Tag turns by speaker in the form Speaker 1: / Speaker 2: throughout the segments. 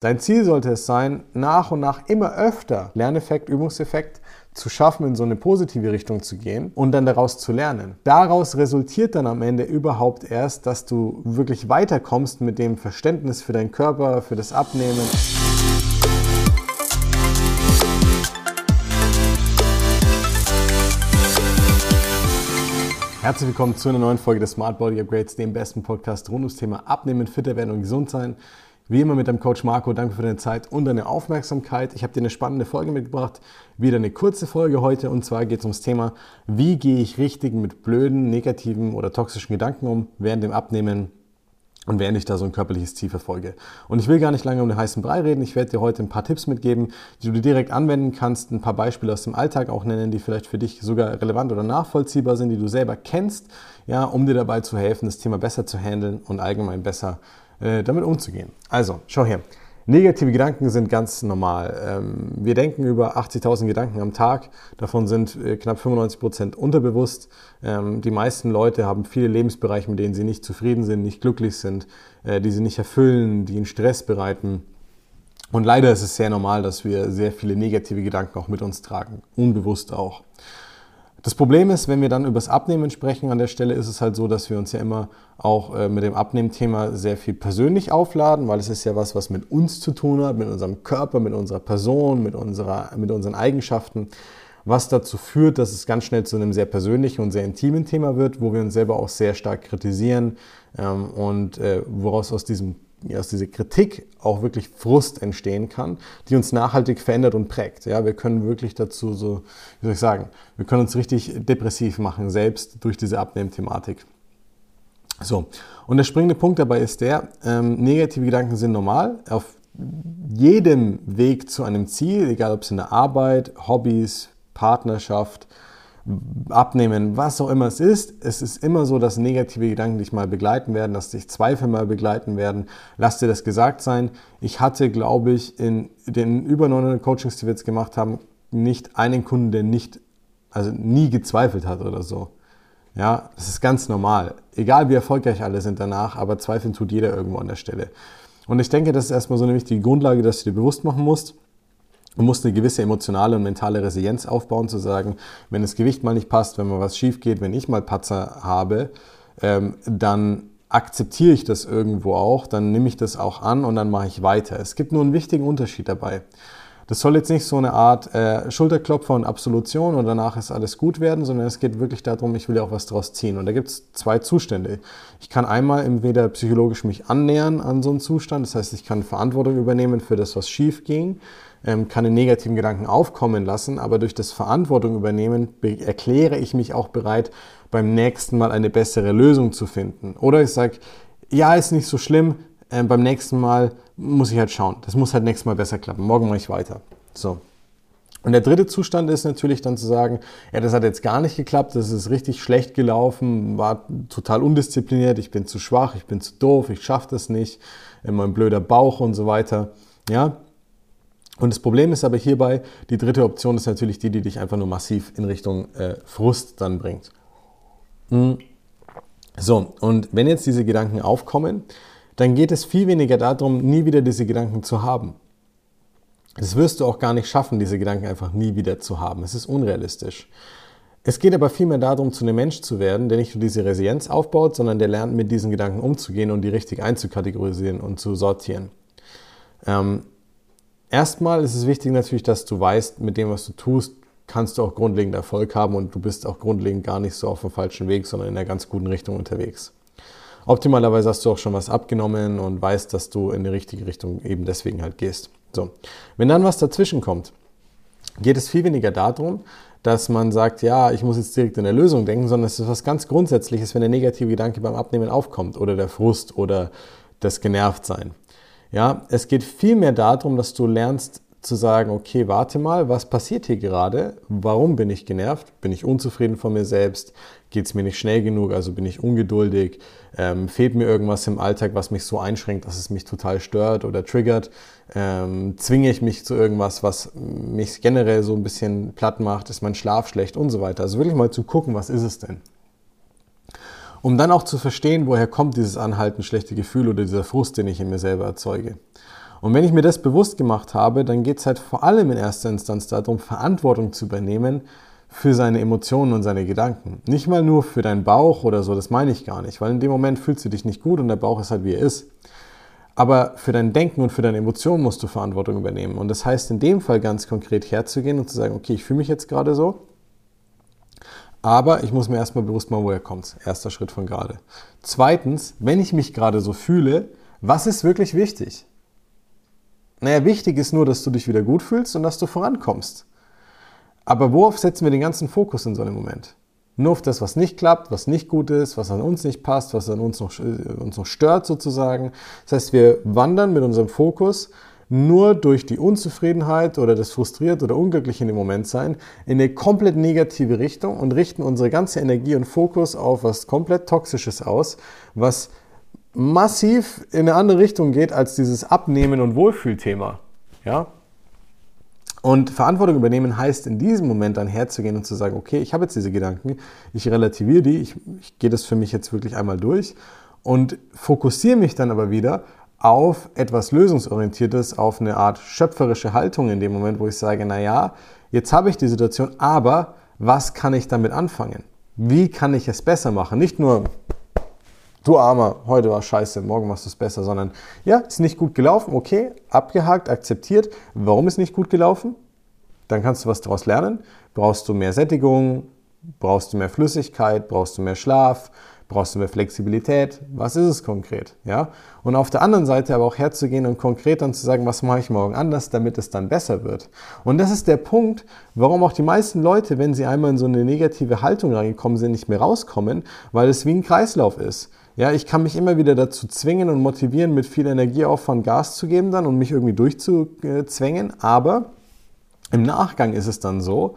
Speaker 1: Dein Ziel sollte es sein, nach und nach immer öfter Lerneffekt, Übungseffekt zu schaffen, in so eine positive Richtung zu gehen und dann daraus zu lernen. Daraus resultiert dann am Ende überhaupt erst, dass du wirklich weiterkommst mit dem Verständnis für deinen Körper, für das Abnehmen. Herzlich willkommen zu einer neuen Folge des Smart Body Upgrades, dem besten Podcast rund ums Thema Abnehmen, fitter werden und gesund sein. Wie immer mit deinem Coach Marco, danke für deine Zeit und deine Aufmerksamkeit. Ich habe dir eine spannende Folge mitgebracht, wieder eine kurze Folge heute und zwar geht es ums Thema, wie gehe ich richtig mit blöden, negativen oder toxischen Gedanken um während dem Abnehmen und während ich da so ein körperliches Ziel verfolge. Und ich will gar nicht lange um den heißen Brei reden. Ich werde dir heute ein paar Tipps mitgeben, die du direkt anwenden kannst, ein paar Beispiele aus dem Alltag auch nennen, die vielleicht für dich sogar relevant oder nachvollziehbar sind, die du selber kennst, ja, um dir dabei zu helfen, das Thema besser zu handeln und allgemein besser äh, damit umzugehen. Also, schau her. Negative Gedanken sind ganz normal. Ähm, wir denken über 80.000 Gedanken am Tag. Davon sind äh, knapp 95 Prozent unterbewusst. Ähm, die meisten Leute haben viele Lebensbereiche, mit denen sie nicht zufrieden sind, nicht glücklich sind, äh, die sie nicht erfüllen, die ihnen Stress bereiten. Und leider ist es sehr normal, dass wir sehr viele negative Gedanken auch mit uns tragen, unbewusst auch. Das Problem ist, wenn wir dann über das Abnehmen sprechen an der Stelle, ist es halt so, dass wir uns ja immer auch äh, mit dem Abnehmthema sehr viel persönlich aufladen, weil es ist ja was, was mit uns zu tun hat, mit unserem Körper, mit unserer Person, mit, unserer, mit unseren Eigenschaften, was dazu führt, dass es ganz schnell zu einem sehr persönlichen und sehr intimen Thema wird, wo wir uns selber auch sehr stark kritisieren ähm, und äh, woraus aus diesem aus dieser Kritik auch wirklich Frust entstehen kann, die uns nachhaltig verändert und prägt. Ja, wir können wirklich dazu so, wie soll ich sagen, wir können uns richtig depressiv machen, selbst durch diese Abnehmthematik. So, und der springende Punkt dabei ist der, ähm, negative Gedanken sind normal. Auf jedem Weg zu einem Ziel, egal ob es in der Arbeit, Hobbys, Partnerschaft, abnehmen, was auch immer es ist. Es ist immer so, dass negative Gedanken dich mal begleiten werden, dass dich Zweifel mal begleiten werden. Lass dir das gesagt sein. Ich hatte, glaube ich, in den über 900 Coachings, die wir jetzt gemacht haben, nicht einen Kunden, der nicht, also nie gezweifelt hat oder so. Ja, das ist ganz normal. Egal wie erfolgreich alle sind danach, aber zweifeln tut jeder irgendwo an der Stelle. Und ich denke, das ist erstmal so eine wichtige Grundlage, dass du dir bewusst machen musst Du musst eine gewisse emotionale und mentale Resilienz aufbauen, zu sagen, wenn das Gewicht mal nicht passt, wenn mal was schief geht, wenn ich mal Patzer habe, ähm, dann akzeptiere ich das irgendwo auch, dann nehme ich das auch an und dann mache ich weiter. Es gibt nur einen wichtigen Unterschied dabei. Das soll jetzt nicht so eine Art äh, Schulterklopfer und Absolution und danach ist alles gut werden, sondern es geht wirklich darum, ich will ja auch was draus ziehen. Und da gibt es zwei Zustände. Ich kann einmal entweder psychologisch mich annähern an so einen Zustand, das heißt, ich kann Verantwortung übernehmen für das, was schief ging ähm, kann den negativen Gedanken aufkommen lassen, aber durch das Verantwortung übernehmen erkläre ich mich auch bereit, beim nächsten Mal eine bessere Lösung zu finden. Oder ich sage, ja, ist nicht so schlimm, äh, beim nächsten Mal muss ich halt schauen. Das muss halt nächstes Mal besser klappen. Morgen mache ich weiter. So. Und der dritte Zustand ist natürlich dann zu sagen, ja, das hat jetzt gar nicht geklappt, das ist richtig schlecht gelaufen, war total undiszipliniert, ich bin zu schwach, ich bin zu doof, ich schaffe das nicht, immer ein blöder Bauch und so weiter. Ja, und das Problem ist aber hierbei, die dritte Option ist natürlich die, die dich einfach nur massiv in Richtung äh, Frust dann bringt. Hm. So, und wenn jetzt diese Gedanken aufkommen, dann geht es viel weniger darum, nie wieder diese Gedanken zu haben. Das wirst du auch gar nicht schaffen, diese Gedanken einfach nie wieder zu haben. Es ist unrealistisch. Es geht aber vielmehr darum, zu einem Mensch zu werden, der nicht nur diese Resilienz aufbaut, sondern der lernt, mit diesen Gedanken umzugehen und die richtig einzukategorisieren und zu sortieren. Ähm, Erstmal ist es wichtig natürlich, dass du weißt, mit dem, was du tust, kannst du auch grundlegend Erfolg haben und du bist auch grundlegend gar nicht so auf dem falschen Weg, sondern in einer ganz guten Richtung unterwegs. Optimalerweise hast du auch schon was abgenommen und weißt, dass du in die richtige Richtung eben deswegen halt gehst. So. Wenn dann was dazwischen kommt, geht es viel weniger darum, dass man sagt, ja, ich muss jetzt direkt in der Lösung denken, sondern es ist was ganz Grundsätzliches, wenn der negative Gedanke beim Abnehmen aufkommt oder der Frust oder das Genervtsein. Ja, es geht vielmehr darum, dass du lernst zu sagen, okay, warte mal, was passiert hier gerade? Warum bin ich genervt? Bin ich unzufrieden von mir selbst? Geht es mir nicht schnell genug? Also bin ich ungeduldig? Ähm, fehlt mir irgendwas im Alltag, was mich so einschränkt, dass es mich total stört oder triggert? Ähm, zwinge ich mich zu irgendwas, was mich generell so ein bisschen platt macht? Ist mein Schlaf schlecht und so weiter? Also wirklich mal zu gucken, was ist es denn? Um dann auch zu verstehen, woher kommt dieses anhaltend schlechte Gefühl oder dieser Frust, den ich in mir selber erzeuge. Und wenn ich mir das bewusst gemacht habe, dann geht es halt vor allem in erster Instanz darum, Verantwortung zu übernehmen für seine Emotionen und seine Gedanken. Nicht mal nur für deinen Bauch oder so, das meine ich gar nicht, weil in dem Moment fühlst du dich nicht gut und der Bauch ist halt wie er ist. Aber für dein Denken und für deine Emotionen musst du Verantwortung übernehmen. Und das heißt in dem Fall ganz konkret herzugehen und zu sagen, okay, ich fühle mich jetzt gerade so, aber ich muss mir erstmal bewusst machen, woher kommt Erster Schritt von gerade. Zweitens, wenn ich mich gerade so fühle, was ist wirklich wichtig? Naja, wichtig ist nur, dass du dich wieder gut fühlst und dass du vorankommst. Aber worauf setzen wir den ganzen Fokus in so einem Moment? Nur auf das, was nicht klappt, was nicht gut ist, was an uns nicht passt, was an uns noch, äh, uns noch stört sozusagen. Das heißt, wir wandern mit unserem Fokus nur durch die Unzufriedenheit oder das frustriert oder unglücklich in dem Moment sein in eine komplett negative Richtung und richten unsere ganze Energie und Fokus auf was komplett Toxisches aus, was massiv in eine andere Richtung geht als dieses Abnehmen und Wohlfühlthema. Ja? Und Verantwortung übernehmen heißt in diesem Moment dann herzugehen und zu sagen, okay, ich habe jetzt diese Gedanken, ich relativiere die, ich, ich gehe das für mich jetzt wirklich einmal durch und fokussiere mich dann aber wieder auf etwas Lösungsorientiertes, auf eine Art schöpferische Haltung in dem Moment, wo ich sage, naja, jetzt habe ich die Situation, aber was kann ich damit anfangen? Wie kann ich es besser machen? Nicht nur, du Armer, heute war scheiße, morgen machst du es besser, sondern ja, ist nicht gut gelaufen, okay, abgehakt, akzeptiert. Warum ist nicht gut gelaufen? Dann kannst du was daraus lernen. Brauchst du mehr Sättigung? Brauchst du mehr Flüssigkeit? Brauchst du mehr Schlaf? Brauchst du mehr Flexibilität? Was ist es konkret? Ja? Und auf der anderen Seite aber auch herzugehen und konkret dann zu sagen, was mache ich morgen anders, damit es dann besser wird. Und das ist der Punkt, warum auch die meisten Leute, wenn sie einmal in so eine negative Haltung reingekommen sind, nicht mehr rauskommen, weil es wie ein Kreislauf ist. Ja, ich kann mich immer wieder dazu zwingen und motivieren, mit viel Energieaufwand Gas zu geben dann und mich irgendwie durchzuzwängen. Aber im Nachgang ist es dann so,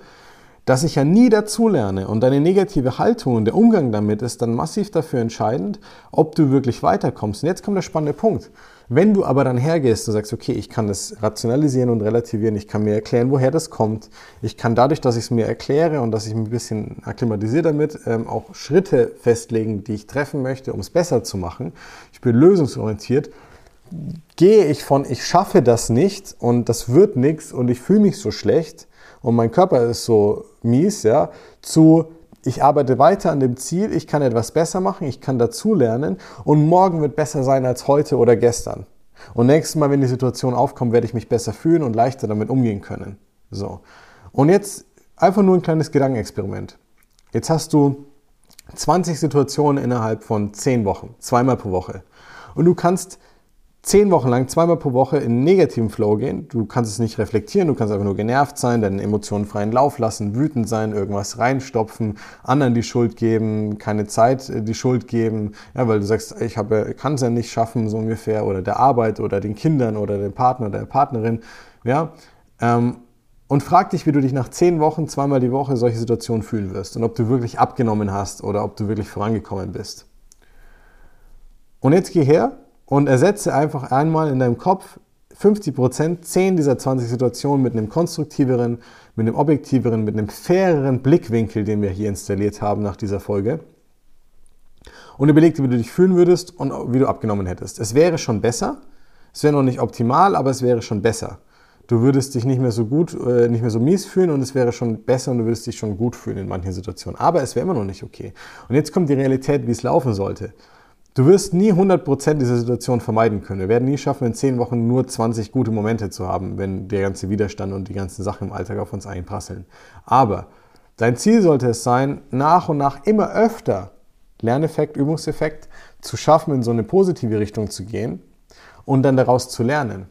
Speaker 1: dass ich ja nie dazulerne und deine negative Haltung und der Umgang damit ist dann massiv dafür entscheidend, ob du wirklich weiterkommst. Und jetzt kommt der spannende Punkt. Wenn du aber dann hergehst und sagst, okay, ich kann das rationalisieren und relativieren, ich kann mir erklären, woher das kommt, ich kann dadurch, dass ich es mir erkläre und dass ich mich ein bisschen akklimatisiere damit, ähm, auch Schritte festlegen, die ich treffen möchte, um es besser zu machen. Ich bin lösungsorientiert. Gehe ich von, ich schaffe das nicht und das wird nichts und ich fühle mich so schlecht und mein Körper ist so mies, ja, zu ich arbeite weiter an dem Ziel, ich kann etwas besser machen, ich kann dazulernen und morgen wird besser sein als heute oder gestern. Und nächstes Mal, wenn die Situation aufkommt, werde ich mich besser fühlen und leichter damit umgehen können. So. Und jetzt einfach nur ein kleines Gedankenexperiment. Jetzt hast du 20 Situationen innerhalb von 10 Wochen, zweimal pro Woche. Und du kannst zehn Wochen lang, zweimal pro Woche in negativen Flow gehen. Du kannst es nicht reflektieren, du kannst einfach nur genervt sein, deine Emotionen freien Lauf lassen, wütend sein, irgendwas reinstopfen, anderen die Schuld geben, keine Zeit äh, die Schuld geben, ja, weil du sagst, ich kann es ja nicht schaffen, so ungefähr, oder der Arbeit oder den Kindern oder dem Partner oder der Partnerin, ja. Ähm, und frag dich, wie du dich nach zehn Wochen, zweimal die Woche solche Situationen fühlen wirst und ob du wirklich abgenommen hast oder ob du wirklich vorangekommen bist. Und jetzt geh her und ersetze einfach einmal in deinem Kopf 50 Prozent, 10 dieser 20 Situationen mit einem konstruktiveren, mit einem objektiveren, mit einem faireren Blickwinkel, den wir hier installiert haben nach dieser Folge. Und überleg dir, wie du dich fühlen würdest und wie du abgenommen hättest. Es wäre schon besser. Es wäre noch nicht optimal, aber es wäre schon besser. Du würdest dich nicht mehr so gut, äh, nicht mehr so mies fühlen und es wäre schon besser und du würdest dich schon gut fühlen in manchen Situationen. Aber es wäre immer noch nicht okay. Und jetzt kommt die Realität, wie es laufen sollte. Du wirst nie 100% dieser Situation vermeiden können. Wir werden nie schaffen, in 10 Wochen nur 20 gute Momente zu haben, wenn der ganze Widerstand und die ganzen Sachen im Alltag auf uns einprasseln. Aber dein Ziel sollte es sein, nach und nach immer öfter Lerneffekt, Übungseffekt zu schaffen, in so eine positive Richtung zu gehen und dann daraus zu lernen.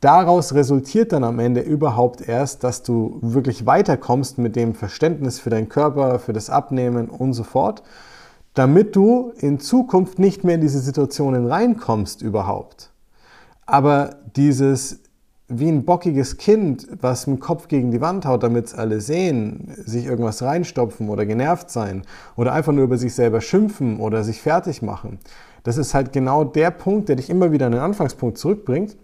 Speaker 1: Daraus resultiert dann am Ende überhaupt erst, dass du wirklich weiterkommst mit dem Verständnis für deinen Körper, für das Abnehmen und so fort damit du in Zukunft nicht mehr in diese Situationen reinkommst überhaupt. Aber dieses wie ein bockiges Kind, was mit dem Kopf gegen die Wand haut, damit es alle sehen, sich irgendwas reinstopfen oder genervt sein oder einfach nur über sich selber schimpfen oder sich fertig machen. Das ist halt genau der Punkt, der dich immer wieder an den Anfangspunkt zurückbringt,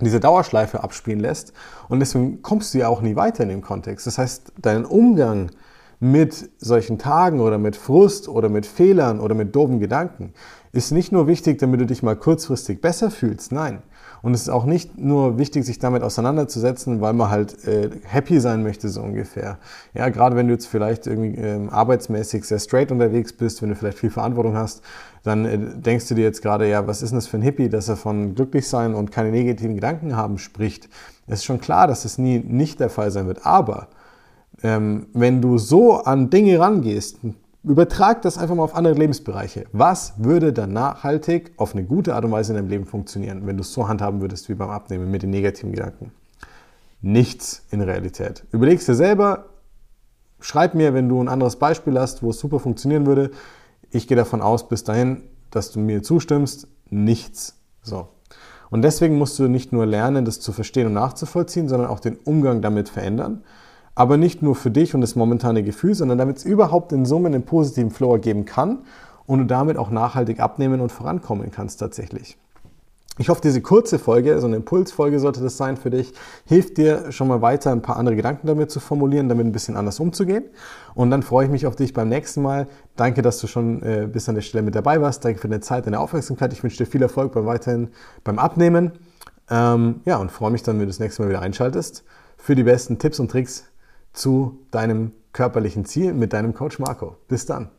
Speaker 1: diese Dauerschleife abspielen lässt und deswegen kommst du ja auch nie weiter in dem Kontext. Das heißt, dein Umgang mit solchen Tagen oder mit Frust oder mit Fehlern oder mit doofen Gedanken ist nicht nur wichtig, damit du dich mal kurzfristig besser fühlst, nein. Und es ist auch nicht nur wichtig, sich damit auseinanderzusetzen, weil man halt äh, happy sein möchte, so ungefähr. Ja, gerade wenn du jetzt vielleicht irgendwie ähm, arbeitsmäßig sehr straight unterwegs bist, wenn du vielleicht viel Verantwortung hast, dann äh, denkst du dir jetzt gerade, ja, was ist denn das für ein Hippie, dass er von glücklich sein und keine negativen Gedanken haben spricht. Es ist schon klar, dass es nie nicht der Fall sein wird. Aber ähm, wenn du so an Dinge rangehst, übertrag das einfach mal auf andere Lebensbereiche. Was würde dann nachhaltig auf eine gute Art und Weise in deinem Leben funktionieren, wenn du es so handhaben würdest wie beim Abnehmen mit den negativen Gedanken? Nichts in Realität. Überlegst dir selber, schreib mir, wenn du ein anderes Beispiel hast, wo es super funktionieren würde. Ich gehe davon aus, bis dahin, dass du mir zustimmst, nichts. So. Und deswegen musst du nicht nur lernen, das zu verstehen und nachzuvollziehen, sondern auch den Umgang damit verändern aber nicht nur für dich und das momentane Gefühl, sondern damit es überhaupt in Summe einen positiven Flow ergeben kann und du damit auch nachhaltig abnehmen und vorankommen kannst tatsächlich. Ich hoffe, diese kurze Folge, so eine Impulsfolge sollte das sein für dich, hilft dir schon mal weiter ein paar andere Gedanken damit zu formulieren, damit ein bisschen anders umzugehen. Und dann freue ich mich auf dich beim nächsten Mal. Danke, dass du schon äh, bis an der Stelle mit dabei warst. Danke für deine Zeit, deine Aufmerksamkeit. Ich wünsche dir viel Erfolg beim weiterhin beim Abnehmen. Ähm, ja, und freue mich dann, wenn du das nächste Mal wieder einschaltest für die besten Tipps und Tricks zu deinem körperlichen Ziel mit deinem Coach Marco. Bis dann.